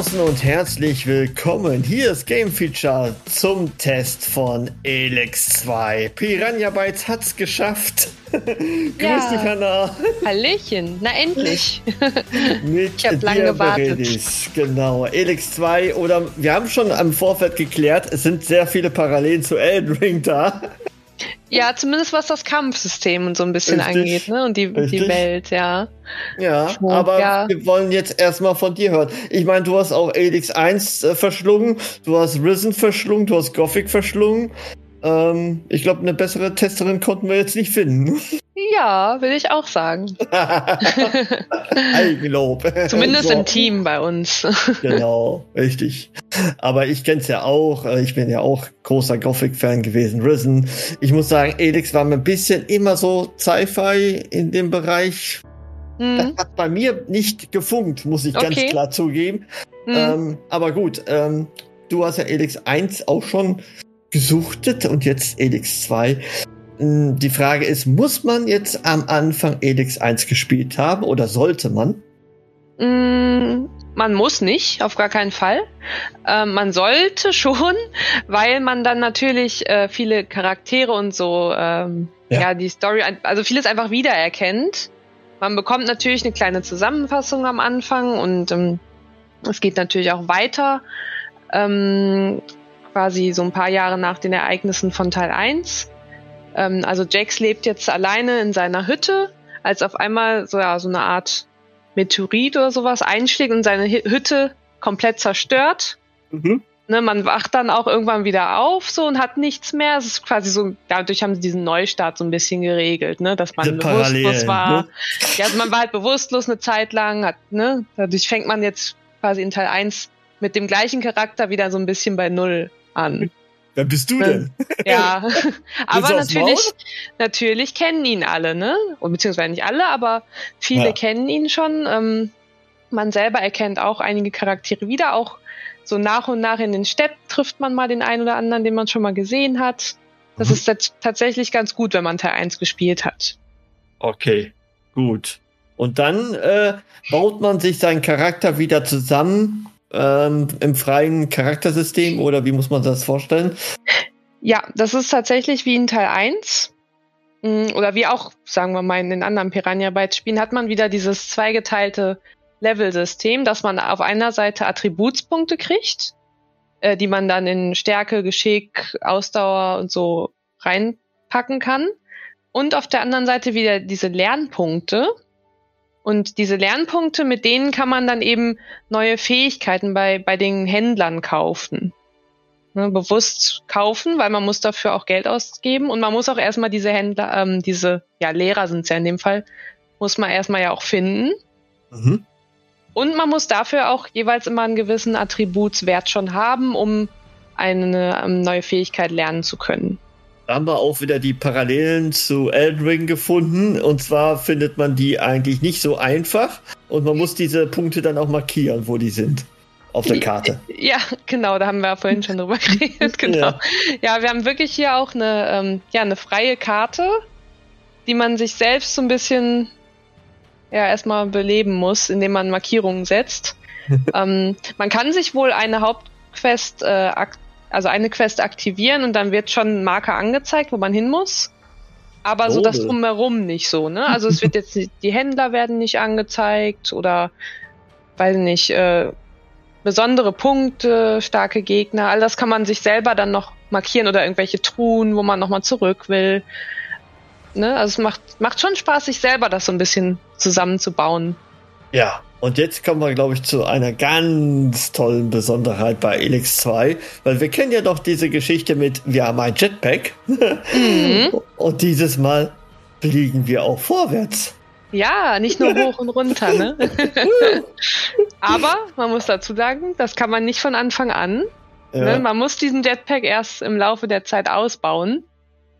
Draußen und herzlich willkommen. Hier ist Game Feature zum Test von Elex 2. Piranha Bytes hat's geschafft. Grüß Ja. dich, Hanna. Hallöchen, na endlich. Mit Ich hab lang dir gewartet. Genau, Elex 2 oder wir haben schon am Vorfeld geklärt, es sind sehr viele Parallelen zu Elden Ring da. Ja, zumindest was das Kampfsystem und so ein bisschen Richtig. angeht, ne? Und die, Richtig. die Welt, ja. Ja, Oh, aber ja. wir wollen jetzt erstmal von dir hören. Ich meine, du hast auch Elix 1 äh, verschlungen, du hast Risen verschlungen, du hast Gothic verschlungen. Ähm, ich glaube, eine bessere Testerin konnten wir jetzt nicht finden. Ja, will ich auch sagen. Eigenlob. Zumindest So. im Team bei uns. Genau, richtig. Aber ich kenn's ja auch. äh, Ich bin ja auch großer Gothic-Fan gewesen. Risen. Ich muss sagen, Elix war mir ein bisschen immer so Sci-Fi in dem Bereich. Das Hm, hat bei mir nicht gefunkt, muss ich Okay. ganz klar zugeben. hm. Ähm, aber gut, ähm, du hast ja Elix 1 auch schon gesuchtet und jetzt Elix 2. Ähm, Die Frage ist, muss man jetzt am Anfang Elix 1 gespielt haben oder sollte man? Mm, Man muss nicht, auf gar keinen Fall. Ähm, man sollte schon, weil man dann natürlich äh, viele Charaktere und so, ähm, Ja. ja. die Story, also vieles einfach wiedererkennt. Man bekommt natürlich eine kleine Zusammenfassung am Anfang und ähm, es geht natürlich auch weiter, ähm, quasi so ein paar Jahre nach den Ereignissen von Teil 1. Ähm, also Jax lebt jetzt alleine in seiner Hütte, als auf einmal so, ja, so eine Art Meteorit oder sowas einschlägt und seine Hütte komplett zerstört. Ne, man wacht dann auch irgendwann wieder auf so und hat nichts mehr. Es ist quasi so, dadurch haben sie diesen Neustart so ein bisschen geregelt, ne, dass man Diese bewusstlos Parallelen, war. ne? Ja, also man war halt bewusstlos eine Zeit lang, hat, ne, dadurch fängt man jetzt quasi in Teil 1 mit dem gleichen Charakter wieder so ein bisschen bei Null an. Wer bist du denn? Ja, aber natürlich, natürlich kennen ihn alle, ne? Beziehungsweise nicht alle, aber viele Ja. kennen ihn schon. Ähm, man selber erkennt auch einige Charaktere wieder. Auch so nach und nach in den Städten trifft man mal den einen oder anderen, den man schon mal gesehen hat. Das Mhm. ist tats- tatsächlich ganz gut, wenn man Teil 1 gespielt hat. Okay, gut. Und dann äh, baut man sich seinen Charakter wieder zusammen ähm, im freien Charaktersystem oder wie muss man das vorstellen? Ja, das ist tatsächlich wie in Teil 1. Mm, Oder wie auch, sagen wir mal, in den anderen Piranha Bytes Spielen hat man wieder dieses zweigeteilte Level-System, dass man auf einer Seite Attributspunkte kriegt, äh, die man dann in Stärke, Geschick, Ausdauer und so reinpacken kann. Und auf der anderen Seite wieder diese Lernpunkte. Und diese Lernpunkte, mit denen kann man dann eben neue Fähigkeiten bei, bei den Händlern kaufen ne, bewusst kaufen, weil man muss dafür auch Geld ausgeben und man muss auch erstmal diese Händler, ähm, diese, ja, Lehrer sind es ja in dem Fall, muss man erstmal ja auch finden. Mhm. Und man muss dafür auch jeweils immer einen gewissen Attributswert schon haben, um eine ähm, neue Fähigkeit lernen zu können. Haben wir auch wieder die Parallelen zu Elden Ring gefunden. Und zwar findet man die eigentlich nicht so einfach. Und man muss diese Punkte dann auch markieren, wo die sind. Auf der Karte. Ja, genau, da haben wir ja vorhin schon drüber geredet, genau. Ja. Ja. wir haben wirklich hier auch eine, ähm, ja, eine freie Karte, die man sich selbst so ein bisschen ja erstmal beleben muss, indem man Markierungen setzt. ähm, man kann sich wohl eine Hauptquest, äh, ak also eine Quest aktivieren und dann wird schon ein Marker angezeigt, wo man hin muss. Aber so Oh. das drumherum nicht so, ne? Also es wird jetzt nicht, die Händler werden nicht angezeigt oder weiß nicht, äh, besondere Punkte, starke Gegner, all das kann man sich selber dann noch markieren oder irgendwelche Truhen, wo man nochmal zurück will. Ne? Also es macht, macht schon Spaß, sich selber das so ein bisschen zusammenzubauen. Ja, und jetzt kommen wir, glaube ich, zu einer ganz tollen Besonderheit bei Elix 2, weil wir kennen ja doch diese Geschichte mit, wir haben ein Jetpack mhm. und dieses Mal fliegen wir auch vorwärts. Ja, nicht nur hoch und runter, ne? Aber man muss dazu sagen, das kann man nicht von Anfang an. Ja. Ne? Man muss diesen Jetpack erst im Laufe der Zeit ausbauen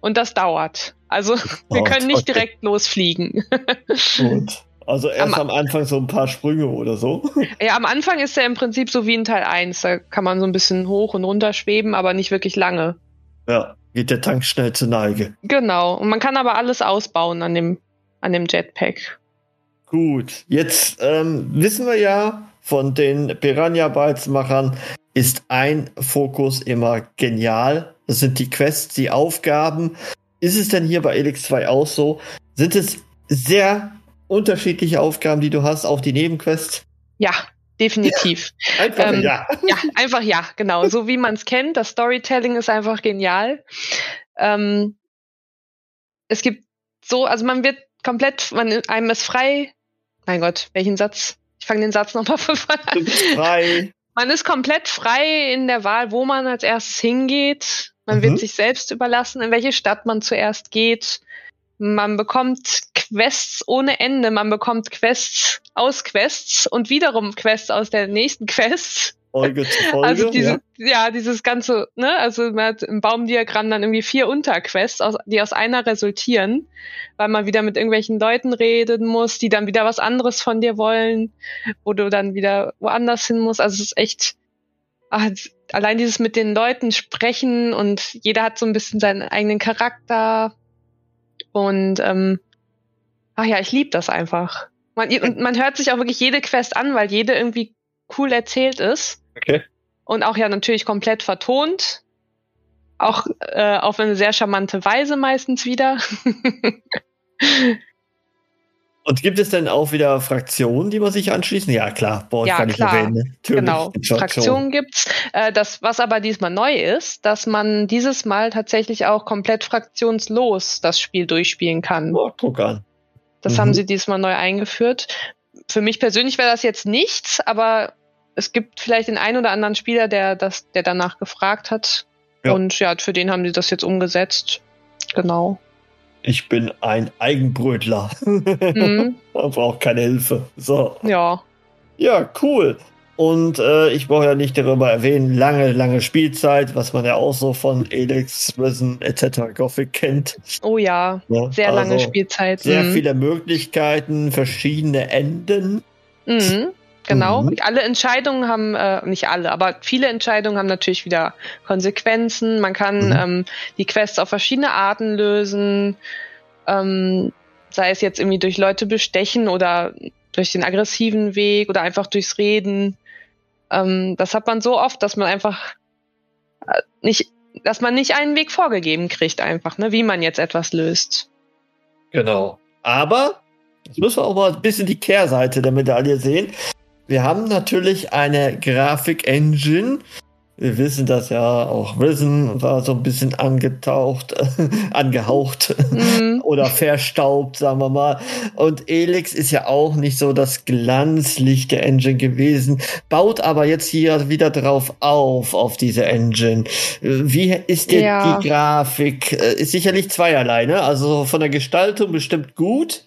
und das dauert. Also wir können nicht direkt losfliegen. Gut. Also erst am, am, Anfang so ein paar Sprünge oder so. Ja, am Anfang ist er im Prinzip so wie in Teil 1. Da kann man so ein bisschen hoch und runter schweben, aber nicht wirklich lange. Ja, geht der Tank schnell zur Neige. Genau. Und man kann aber alles ausbauen an dem, an dem Jetpack. Gut, jetzt ähm, wissen wir ja von den Piranha Bytes Machern, ist ein Fokus immer genial. Das sind die Quests, die Aufgaben. Ist es denn hier bei Elix 2 auch so? Sind es sehr unterschiedliche Aufgaben, die du hast, auch die Nebenquests? Ja, definitiv. einfach ähm, ja. Ja, einfach ja, genau. So wie man es kennt. Das Storytelling ist einfach genial. Ähm, es gibt so, also man wird komplett, man, einem ist frei. Mein Gott, welchen Satz? Ich fange den Satz nochmal von vorne an. Du bist frei. Man ist komplett frei in der Wahl, wo man als erstes hingeht. Man mhm. wird sich selbst überlassen, in welche Stadt man zuerst geht. Man bekommt Quests ohne Ende. Man bekommt Quests aus Quests und wiederum Quests aus der nächsten Quest. Folge zu Folge. Also diese, ja. ja. dieses ganze, ne, also man hat im Baumdiagramm dann irgendwie vier Unterquests, aus, die aus einer resultieren, weil man wieder mit irgendwelchen Leuten reden muss, die dann wieder was anderes von dir wollen, wo du dann wieder woanders hin musst. Also es ist echt, ach, allein dieses mit den Leuten sprechen und jeder hat so ein bisschen seinen eigenen Charakter und ähm, ach ja, ich liebe das einfach. Man, und man hört sich auch wirklich jede Quest an, weil jede irgendwie cool erzählt ist. Okay. Und auch ja natürlich komplett vertont. Auch äh, auf eine sehr charmante Weise meistens wieder. Und gibt es denn auch wieder Fraktionen, die man sich anschließen? Ja, klar, Boah, ja, kann klar. ich erwähnen. Natürlich. Genau, Fraktionen gibt's. Äh, das, was aber diesmal neu ist, dass man dieses Mal tatsächlich auch komplett fraktionslos das Spiel durchspielen kann. Oh, guck an. Das mhm. haben sie diesmal neu eingeführt. Für mich persönlich wäre das jetzt nichts, aber es gibt vielleicht den einen oder anderen Spieler, der das, der danach gefragt hat. Ja. Und ja, für den haben sie das jetzt umgesetzt. Genau. Ich bin ein Eigenbrötler. Mhm. Braucht keine Hilfe. So. Ja. Ja, cool. Und äh, ich brauche ja nicht darüber erwähnen, lange, lange Spielzeit, was man ja auch so von Elix, Risen etc. Gothic kennt. Oh ja, ja sehr also lange Spielzeit. Sehr mhm. viele Möglichkeiten, verschiedene Enden. Mhm. Genau. Mhm. Alle Entscheidungen haben, äh, nicht alle, aber viele Entscheidungen haben natürlich wieder Konsequenzen. Man kann mhm. ähm, die Quests auf verschiedene Arten lösen. Ähm, sei es jetzt irgendwie durch Leute bestechen oder durch den aggressiven Weg oder einfach durchs Reden. Ähm, das hat man so oft, dass man einfach äh, nicht, dass man nicht einen Weg vorgegeben kriegt, einfach, ne, wie man jetzt etwas löst. Genau. Aber Jetzt müssen wir auch mal ein bisschen die Kehrseite der Medaille sehen. Wir haben natürlich eine Grafik-Engine. Wir wissen das ja, auch Risen war so ein bisschen angetaucht, angehaucht mhm. oder verstaubt, sagen wir mal. Und Elix ist ja auch nicht so das Glanzlicht der Engine gewesen, baut aber jetzt hier wieder drauf auf, auf diese Engine. Wie ist denn ja. die Grafik? Äh, ist sicherlich zweierlei, ne? Also von der Gestaltung bestimmt gut.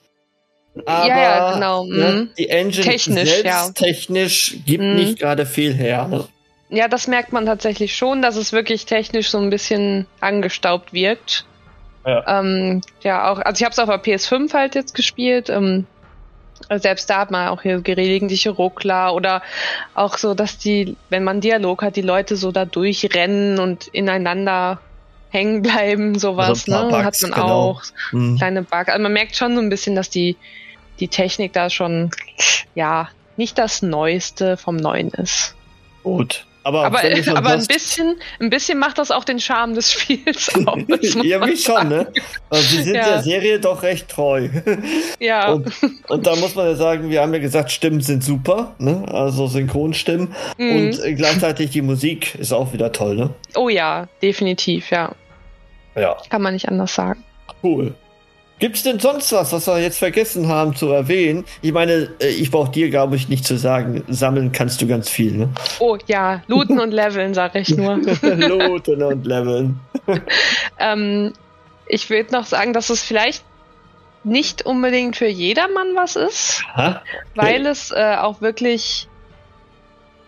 Aber ja, ja, genau. Ne, mhm. die Engine technisch, selbst ja. technisch gibt mhm. nicht gerade viel her. Ja, das merkt man tatsächlich schon, dass es wirklich technisch so ein bisschen angestaubt wirkt. Ja, ähm, ja auch, also ich habe es auf der PS5 halt jetzt gespielt. Ähm, selbst da hat man auch hier gelegentliche Ruckler oder auch so, dass die, wenn man Dialog hat, die Leute so da durchrennen und ineinander hängen bleiben, sowas, also ne? Bugs, hat man genau. auch. Mhm. Kleine Bugs. Also man merkt schon so ein bisschen, dass die die Technik da schon, ja, nicht das Neueste vom Neuen ist. Gut. Aber, aber, aber ein bisschen, ein bisschen macht das auch den Charme des Spiels aus. Irgendwie schon, ne? Also sie sind ja. der Serie doch recht treu. Ja. Und, und, da muss man ja sagen, wir haben ja gesagt, Stimmen sind super, ne? Also Synchronstimmen. Mhm. Und gleichzeitig die Musik ist auch wieder toll, ne? Oh ja, definitiv, ja. Ja. Kann man nicht anders sagen. Cool. Gibt es denn sonst was, was wir jetzt vergessen haben zu erwähnen? Ich meine, äh, ich brauche dir, glaube ich, nicht zu sagen, sammeln kannst du ganz viel, ne? Oh ja, looten und leveln, sage ich nur. looten und leveln. ähm, ich würde noch sagen, dass es vielleicht nicht unbedingt für jedermann was ist, okay. weil es äh, auch wirklich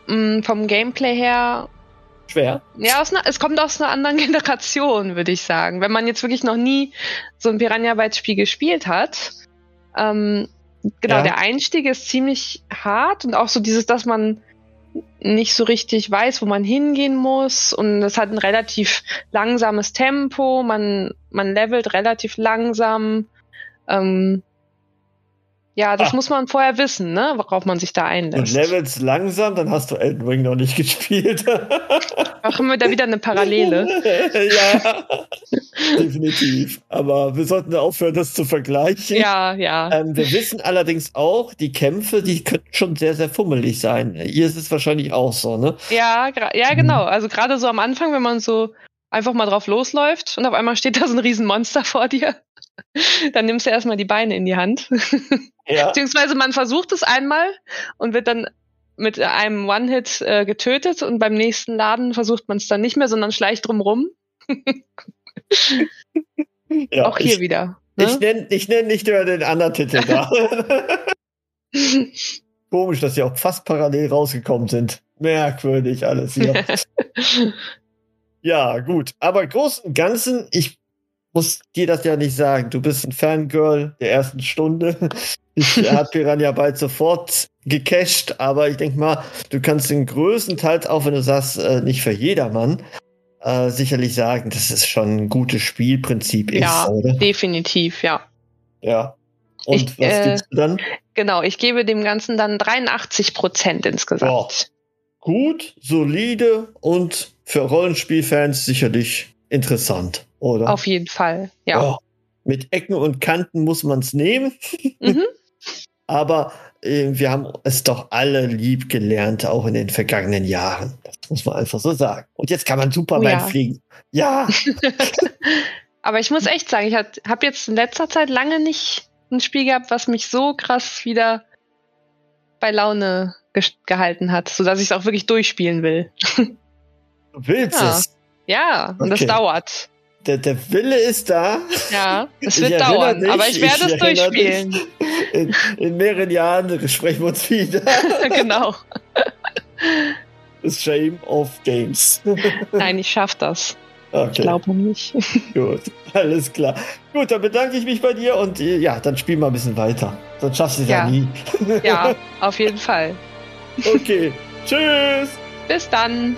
mh, mm, vom Gameplay her schwer. Ja, aus ne, es kommt aus einer anderen Generation, würde ich sagen. Wenn man jetzt wirklich noch nie so ein Piranha Bytes Spiel gespielt hat, ähm, genau, ja. der Einstieg ist ziemlich hart und auch so dieses, dass man nicht so richtig weiß, wo man hingehen muss und es hat ein relativ langsames Tempo, man, man levelt relativ langsam. Ähm, ja, das ah. muss man vorher wissen, ne? worauf man sich da einlässt. Und levels langsam, dann hast du Elden Ring noch nicht gespielt. Machen wir da wieder eine Parallele. ja, definitiv. Aber wir sollten aufhören, das zu vergleichen. Ja, ja. Ähm, wir wissen allerdings auch, die Kämpfe, die könnten schon sehr, sehr fummelig sein. Hier ist es wahrscheinlich auch so, ne? Ja, ja, genau. Also gerade so am Anfang, wenn man so einfach mal drauf losläuft und auf einmal steht da so ein Riesenmonster vor dir. Dann nimmst du erstmal die Beine in die Hand. Ja. Beziehungsweise man versucht es einmal und wird dann mit einem One-Hit äh, getötet und beim nächsten Laden versucht man es dann nicht mehr, sondern schleicht drumrum. ja, Auch hier ich, wieder. Ne? Ich nenne ich nenn nicht über den anderen Titel da. Komisch, dass sie auch fast parallel rausgekommen sind. Merkwürdig alles hier. ja, gut. Aber großen und Ganzen, ich muss dir das ja nicht sagen. Du bist ein Fangirl der ersten Stunde. Ich hat Piranha bald sofort gecached, aber ich denke mal, du kannst den größten Teil, auch wenn du sagst, äh, nicht für jedermann, äh, sicherlich sagen, dass es schon ein gutes Spielprinzip ist, ja, oder? Definitiv, ja. Ja. Und ich, was äh, gibst du dann? Genau, ich gebe dem Ganzen dann 83 Prozent insgesamt. Boah. Gut, solide und für Rollenspielfans sicherlich interessant, oder? Auf jeden Fall, ja. Oh, mit Ecken und Kanten muss man es nehmen. Mhm. Aber äh, wir haben es doch alle lieb gelernt, auch in den vergangenen Jahren. Das muss man einfach so sagen. Und jetzt kann man Superman oh, ja. fliegen. Ja. Aber ich muss echt sagen, ich habe jetzt in letzter Zeit lange nicht ein Spiel gehabt, was mich so krass wieder bei Laune ge gehalten hat, sodass ich es auch wirklich durchspielen will. Du willst ja. es? Ja, und okay. das dauert der, der Wille ist da. Ja, es wird dauern, dich, aber ich werde ich es durchspielen. In, in, mehreren Jahren sprechen wir uns wieder. genau. Das Shame of Games. Nein, ich schaff das. Okay. Ich glaube nicht. Gut, alles klar. Gut, dann bedanke ich mich bei dir und äh, ja, dann spiel mal ein bisschen weiter. Sonst schaffst du es ja. ja nie. ja, auf jeden Fall. Okay, tschüss. Bis dann.